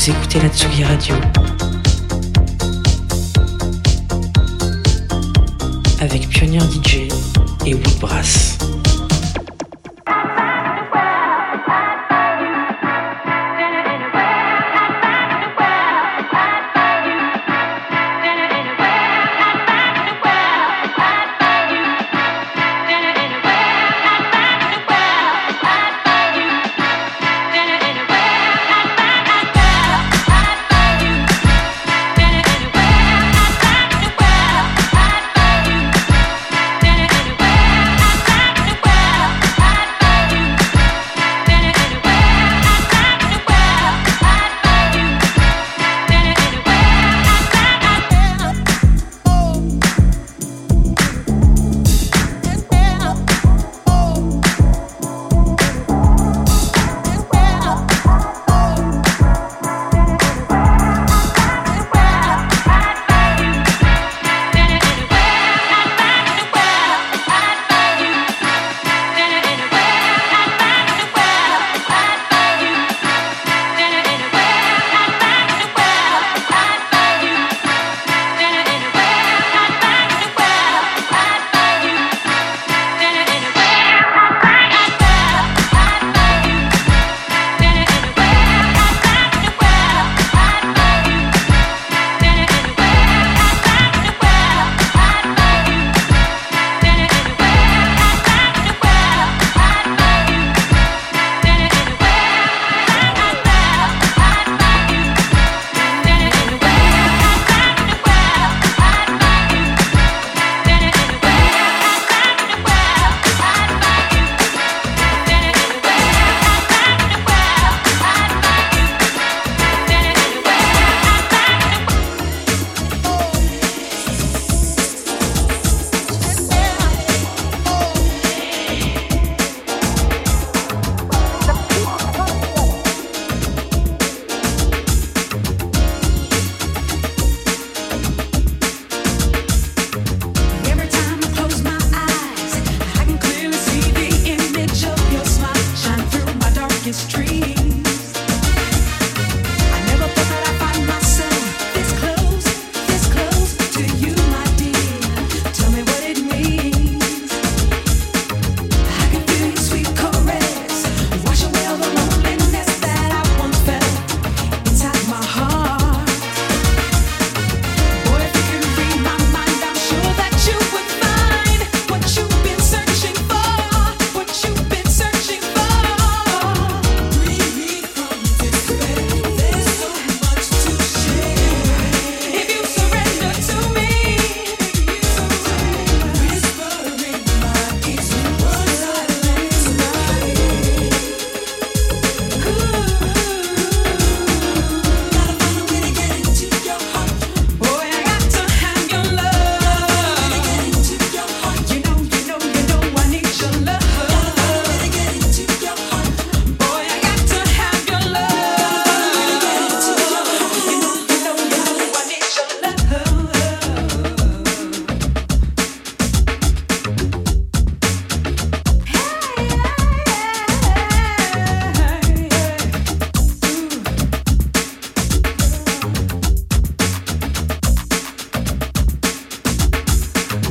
Vous écoutez la Tsugi Radio. Avec Pionnier DJ et Woodbrass.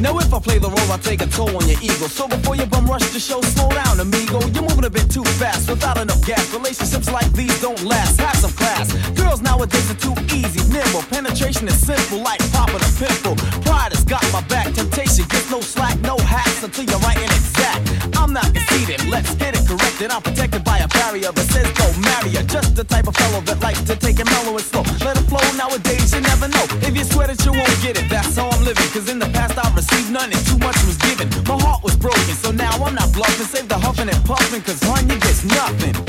Now if I play the role, I take a toll on your ego. So before you bum rush the show, slow down, amigo. You're moving a bit too fast without enough gas. Relationships like these don't last. Have some class. Girls nowadays are too easy, nimble. Penetration is simple, like popping a pimple. Pride has got my back. Temptation gets no slack, no hacks until you're right and exact. I'm not conceited. Let's get it corrected. I'm protected by a barrier, but says go marry her. Just the type of fellow that likes to take it mellow and slow. Let it flow nowadays, you never know. If you swear that you won't get it, that's how I'm living. Cause in the past I received none and too much was given. My heart was broken, so now I'm not bluffing. Save the huffing and puffing, cause gets nothing.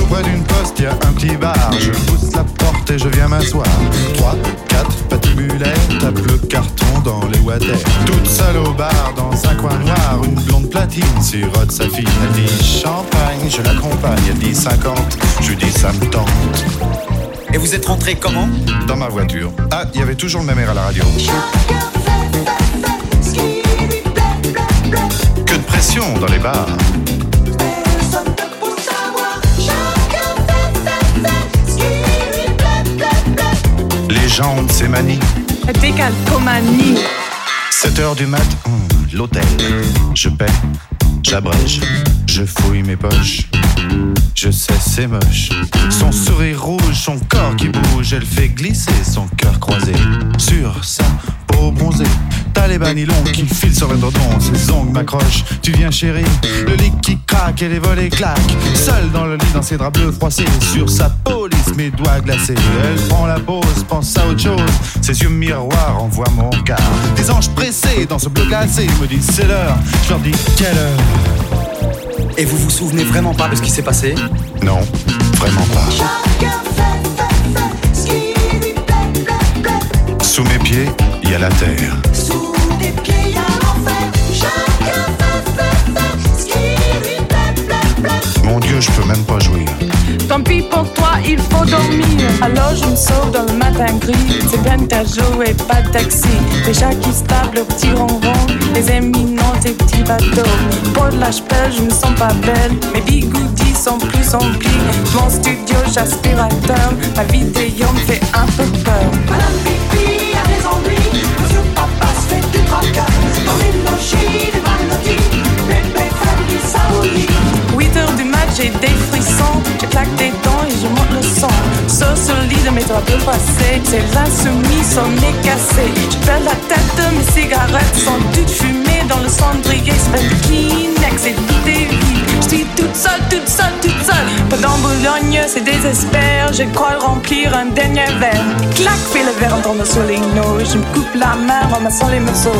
Tout près d'une poste, y a un petit bar. Je pousse la porte et je viens m'asseoir. 3, 4, patibulaire, tape le carton dans les water. Toute seule au bar, dans un coin noir, une blonde platine sirote sa fille. Elle dit champagne, je l'accompagne. Elle dit 50, je dis ça me tente. Et vous êtes rentré comment? Dans ma voiture. Ah, il y avait toujours le même air à la radio. Que de pression dans les bars. Les gens ont ces manies. Décalcomanie. 7 heures du mat, hmm, l'hôtel. Je paie, j'abrège, je fouille mes poches. Je sais, c'est moche. Son sourire rouge, son corps qui bouge, elle fait glisser son cœur croisé sur sa peau bronzée. T'as les banilons qui filent sur l'indodon, ses ongles m'accrochent. Tu viens chérie, le lit qui craque et les volets claquent. Seule dans le lit, dans ses draps bleus froissés, sur sa mes doigts glacés. Elle prend la pause, pense à autre chose. Ses yeux miroirs envoient mon regard. Des anges pressés dans ce bleu glacé me disent c'est l'heure. Je leur dis quelle heure? Et vous vous souvenez vraiment pas de ce qui s'est passé? Non, vraiment pas. Sous mes pieds, il y a la terre. Tant pis pour toi, il faut dormir. Alors je me sauve dans le matin gris. C'est bien ta et pas de taxi. Chats qui se tapent le petit ronron. Des éminents, des petits bateaux. Pour la chapelle, je me sens pas belle. Mes bigoudis sont plus emplis. Mon studio, j'aspirateur. Ma vidéo me fait un peu peur. Madame Pipi a des ennuis. Monsieur Papa se fait du tracas. Dans une logis, des maladies. J'ai des frissons. Je claque des dents et je monte le son. Sur le lit de mes draps de passé, c'est l'insoumis, son nez cassé. Je perds la tête mes cigarettes, sans doute fumées dans le cendrier. C'est Kleenex et tout est. Je suis toute seule, toute seule, toute seule. Pendant Boulogne, c'est désespère. Je crois remplir un dernier verre. Clac, fais le verre en tombant sur les. Je me coupe la main en massant les morceaux.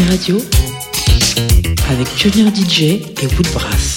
Radio avec Pionnier DJ et Woodbrass.